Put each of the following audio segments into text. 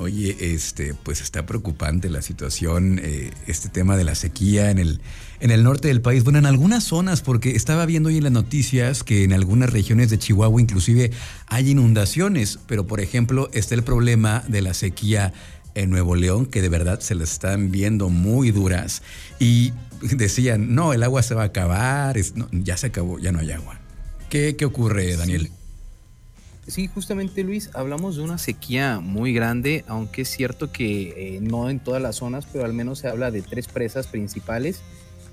Oye, este, pues está preocupante la situación, eh, este tema de la sequía en el, en el norte del país. Bueno, en algunas zonas, porque estaba viendo hoy en las noticias que en algunas regiones de Chihuahua inclusive hay inundaciones, pero por ejemplo está el problema de la sequía en Nuevo León, que de verdad se las están viendo muy duras. Y decían, no, el agua se va a acabar, ya se acabó, ya no hay agua. ¿Qué, qué ocurre, Daniel? Sí, justamente Luis, hablamos de una sequía muy grande, aunque es cierto que eh, no en todas las zonas, pero al menos se habla de tres presas principales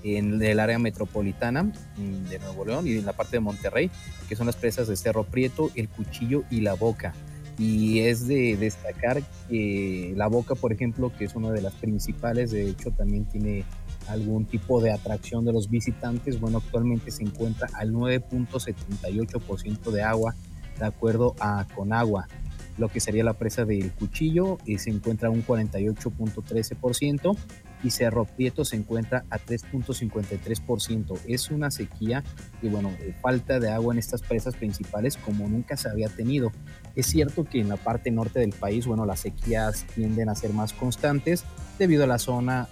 en el área metropolitana mm, de Nuevo León y en la parte de Monterrey, que son las presas de Cerro Prieto, El Cuchillo y La Boca. Y es de destacar que La Boca, por ejemplo, que es una de las principales, de hecho también tiene algún tipo de atracción de los visitantes. Bueno, actualmente se encuentra al 9.78% de agua de acuerdo a Conagua. Lo que sería la presa del Cuchillo y se encuentra a un 48.13% y Cerro Prieto se encuentra a 3.53%. Es una sequía y bueno, falta de agua en estas presas principales como nunca se había tenido. Es cierto que en la parte norte del país, bueno, las sequías tienden a ser más constantes debido a la zona,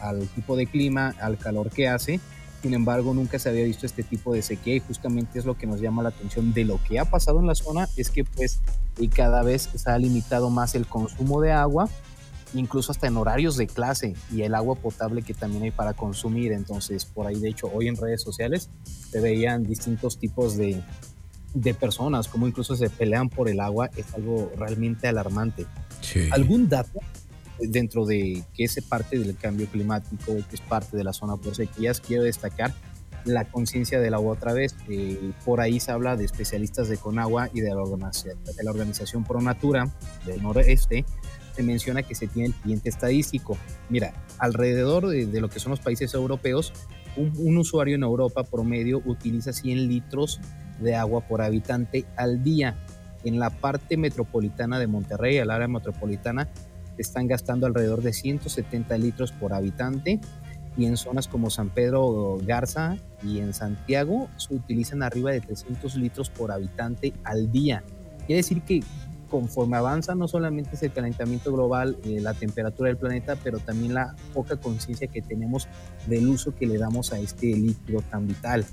al tipo de clima, al calor que hace sin embargo, nunca se había visto este tipo de sequía y justamente es lo que nos llama la atención de lo que ha pasado en la zona, es que pues y cada vez se ha limitado más el consumo de agua, incluso hasta en horarios de clase y el agua potable que también hay para consumir. Entonces, por ahí de hecho, hoy en redes sociales se veían distintos tipos de, de personas, como incluso se pelean por el agua, es algo realmente alarmante. ¿Algún dato dentro de que es parte del cambio climático, que es parte de la zona por sequías, quiero destacar la conciencia del agua otra vez. Por ahí se habla de especialistas de Conagua y de la, organización, de la organización Pro Natura del noreste. Se menciona que se tiene el siguiente estadístico. Mira, alrededor de, lo que son los países europeos, un, un, usuario en Europa promedio utiliza 100 litros de agua por habitante al día. En la parte metropolitana de Monterrey, el área metropolitana, están gastando alrededor de 170 litros por habitante y en zonas como San Pedro Garza y en Santiago se utilizan arriba de 300 litros por habitante al día. Quiere decir que conforme avanza no solamente es el calentamiento global, eh, la temperatura del planeta, pero también la poca conciencia que tenemos del uso que le damos a este líquido tan vital.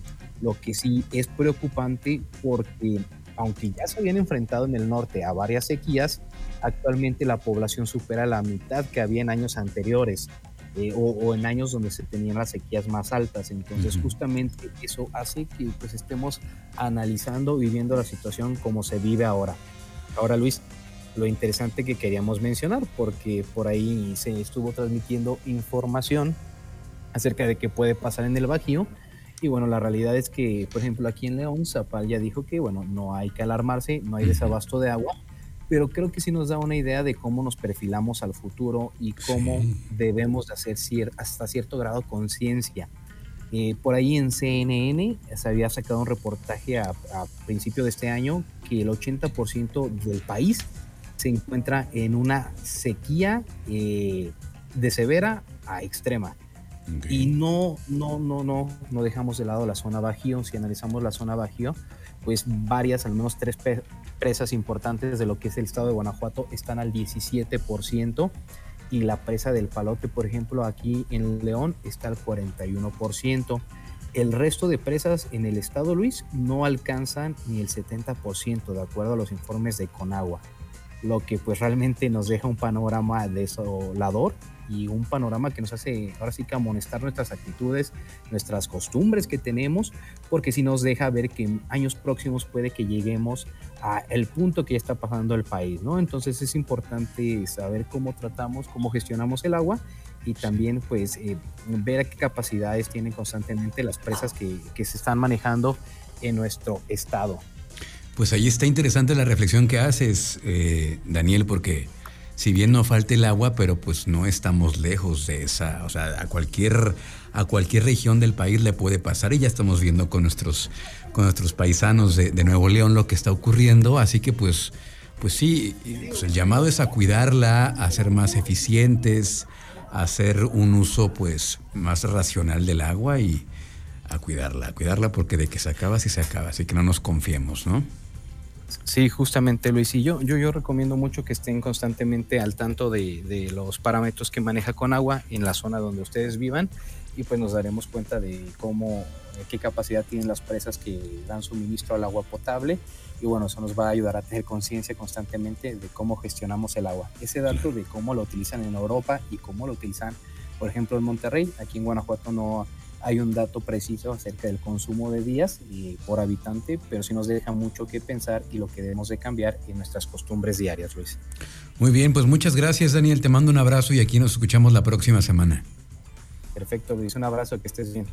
Lo que sí es preocupante porque aunque ya se habían enfrentado en el norte a varias sequías, actualmente la población supera la mitad que había en años anteriores eh, o, en años donde se tenían las sequías más altas. Entonces, justamente eso hace que pues, estemos analizando, viviendo la situación como se vive ahora. Ahora, Luis, lo interesante que queríamos mencionar, porque por ahí se estuvo transmitiendo información acerca de qué puede pasar en el Bajío y bueno, la realidad es que, por ejemplo, aquí en León, Zapal ya dijo que, bueno, no hay que alarmarse, no hay desabasto de agua, pero creo que sí nos da una idea de cómo nos perfilamos al futuro y cómo debemos de hacer hasta cierto grado conciencia. Eh, por ahí en CNN se había sacado un reportaje a, principio de este año que el 80% del país se encuentra en una sequía eh, de severa a extrema. Y no, no, no, no, no dejamos de lado la zona Bajío. Si analizamos la zona Bajío, pues varias, al menos tres presas importantes de lo que es el estado de Guanajuato están al 17% y la presa del Palote, por ejemplo, aquí en León está al 41%. El resto de presas en el estado Luis no alcanzan ni el 70%, de acuerdo a los informes de Conagua, lo que pues realmente nos deja un panorama desolador y un panorama que nos hace ahora sí que amonestar nuestras actitudes, nuestras costumbres que tenemos, porque si nos deja ver que en años próximos puede que lleguemos a el punto que ya está pasando el país, ¿no? Entonces es importante saber cómo tratamos, cómo gestionamos el agua y también pues eh, ver qué capacidades tienen constantemente las presas que, que se están manejando en nuestro estado. Pues ahí está interesante la reflexión que haces, eh, Daniel, porque si bien no falta el agua, pero pues no estamos lejos de esa, o sea, a cualquier, a cualquier región del país le puede pasar y ya estamos viendo con nuestros, con nuestros paisanos de, Nuevo León lo que está ocurriendo, así que pues, pues sí, pues el llamado es a cuidarla, a ser más eficientes, a hacer un uso pues más racional del agua y a cuidarla, a cuidarla porque de que se acaba, sí se acaba, así que no nos confiemos, ¿no? Sí, justamente Luis. Y yo, yo, yo recomiendo mucho que estén constantemente al tanto de, de, los parámetros que maneja con agua en la zona donde ustedes vivan y pues nos daremos cuenta de cómo, qué capacidad tienen las presas que dan suministro al agua potable y bueno, eso nos va a ayudar a tener conciencia constantemente de cómo gestionamos el agua. Ese dato de cómo lo utilizan en Europa y cómo lo utilizan, por ejemplo, en Monterrey, aquí en Guanajuato no hay un dato preciso acerca del consumo de días y por habitante, pero sí nos deja mucho que pensar y lo que debemos de cambiar en nuestras costumbres diarias, Luis. Muy bien, pues muchas gracias Daniel, te mando un abrazo y aquí nos escuchamos la próxima semana. Perfecto, Luis, un abrazo, que estés bien.